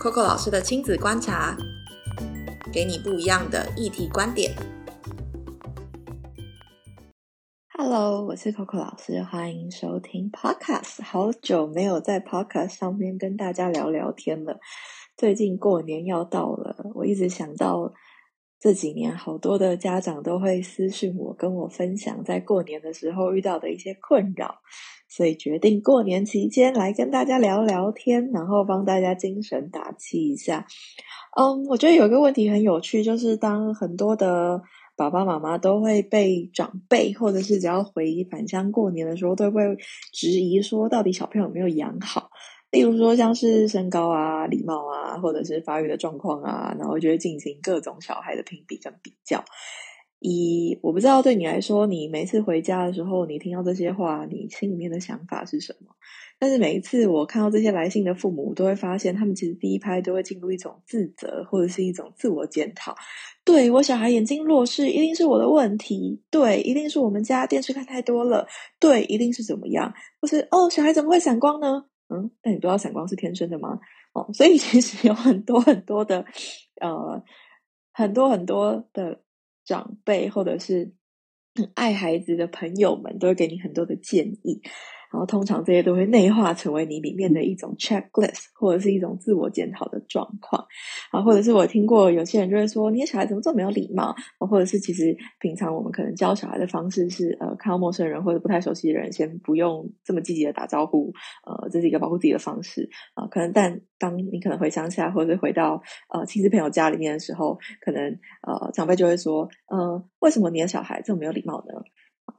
Coco 老师的亲子观察，给你不一样的议题观点。Hello，我是 Coco 老师，欢迎收听 Podcast。好久没有在 Podcast 上面跟大家聊聊天了。最近过年要到了，我一直想到这几年好多的家长都会私信我，跟我分享在过年的时候遇到的一些困扰。所以决定过年期间来跟大家聊聊天，然后帮大家精神打气一下。嗯，我觉得有一个问题很有趣，就是当很多的爸爸妈妈都会被长辈，或者是只要回返乡过年的时候，都会质疑说，到底小朋友有没有养好？例如说，像是身高啊、礼貌啊，或者是发育的状况啊，然后就会进行各种小孩的评比跟比较。以我不知道对你来说，你每次回家的时候，你听到这些话，你心里面的想法是什么？但是每一次我看到这些来信的父母，都会发现他们其实第一拍都会进入一种自责，或者是一种自我检讨。对我小孩眼睛弱视，一定是我的问题。对，一定是我们家电视看太多了。对，一定是怎么样？或是哦，小孩怎么会散光呢？嗯，那你不知道闪光是天生的吗？哦，所以其实有很多很多的，呃，很多很多的。长辈或者是很爱孩子的朋友们，都会给你很多的建议。然后通常这些都会内化成为你里面的一种 checklist，或者是一种自我检讨的状况啊，或者是我听过有些人就会说，你的小孩怎么这么没有礼貌？或者是其实平常我们可能教小孩的方式是，呃，看到陌生人或者不太熟悉的人，先不用这么积极的打招呼，呃，这是一个保护自己的方式啊。可能但当你可能回乡下或者是回到呃亲戚朋友家里面的时候，可能呃长辈就会说，嗯，为什么你的小孩这么没有礼貌呢？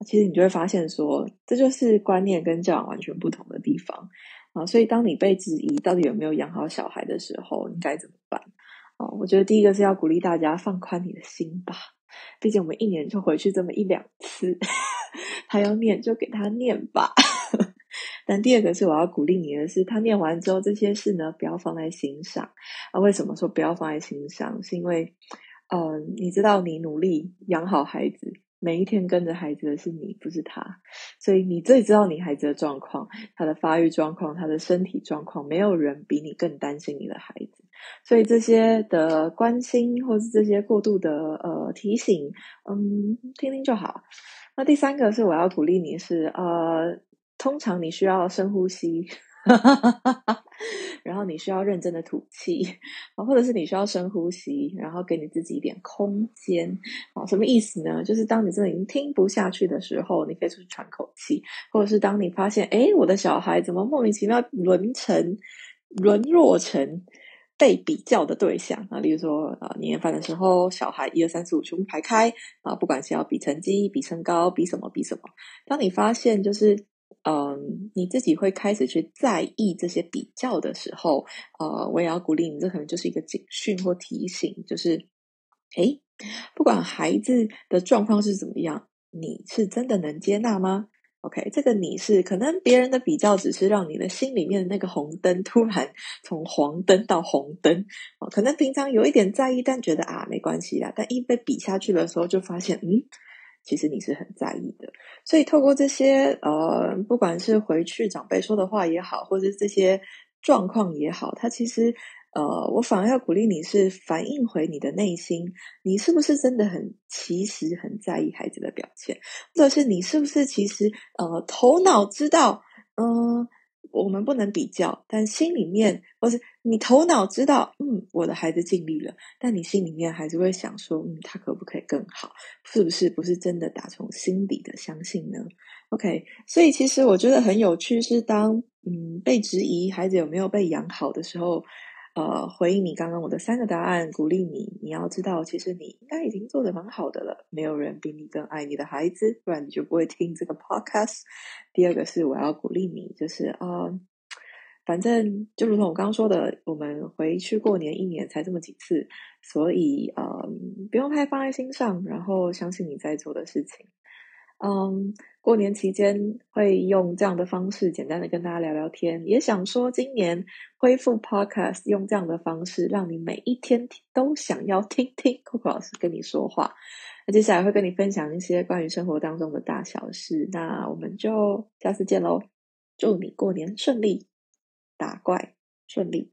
其实你就会发现，说这就是观念跟教养完全不同的地方啊。所以，当你被质疑到底有没有养好小孩的时候，你该怎么办啊？我觉得第一个是要鼓励大家放宽你的心吧。毕竟我们一年就回去这么一两次，他要念就给他念吧。但第二个是我要鼓励你的是，他念完之后这些事呢，不要放在心上啊。为什么说不要放在心上？是因为，嗯，你知道你努力养好孩子。每一天跟着孩子的是你，不是他，所以你最知道你孩子的状况，他的发育状况，他的身体状况，没有人比你更担心你的孩子。所以这些的关心，或是这些过度的呃提醒，嗯，听听就好。那第三个是我要鼓励你，是呃，通常你需要深呼吸。哈 然后你需要认真的吐气，啊，或者是你需要深呼吸，然后给你自己一点空间，啊，什么意思呢？就是当你真的已经听不下去的时候，你可以出去喘口气，或者是当你发现，哎，我的小孩怎么莫名其妙沦成、沦落成被比较的对象啊？例如说，啊，年夜饭的时候，小孩一二三四五全部排开，啊，不管是要比成绩、比身高、比什么、比什么，当你发现就是。嗯，你自己会开始去在意这些比较的时候，呃，我也要鼓励你，这可能就是一个警讯或提醒，就是，哎，不管孩子的状况是怎么样，你是真的能接纳吗？OK，这个你是可能别人的比较只是让你的心里面的那个红灯突然从黄灯到红灯，可能平常有一点在意，但觉得啊没关系啦，但一被比下去的时候，就发现嗯。其实你是很在意的，所以透过这些呃，不管是回去长辈说的话也好，或者这些状况也好，它其实呃，我反而要鼓励你是反映回你的内心，你是不是真的很其实很在意孩子的表现，或者是你是不是其实呃头脑知道嗯。我们不能比较，但心里面，或是你头脑知道，嗯，我的孩子尽力了，但你心里面还是会想说，嗯，他可不可以更好？是不是不是真的打从心底的相信呢？OK，所以其实我觉得很有趣，是当嗯被质疑孩子有没有被养好的时候。呃，回应你刚刚我的三个答案，鼓励你。你要知道，其实你应该已经做的蛮好的了。没有人比你更爱你的孩子，不然你就不会听这个 podcast。第二个是我要鼓励你，就是啊，反正就如同我刚刚说的，我们回去过年一年才这么几次，所以呃，不用太放在心上，然后相信你在做的事情。嗯，过年期间会用这样的方式简单的跟大家聊聊天，也想说今年恢复 podcast 用这样的方式，让你每一天都想要听听 Coco 老师跟你说话。那接下来会跟你分享一些关于生活当中的大小事，那我们就下次见喽！祝你过年顺利，打怪顺利。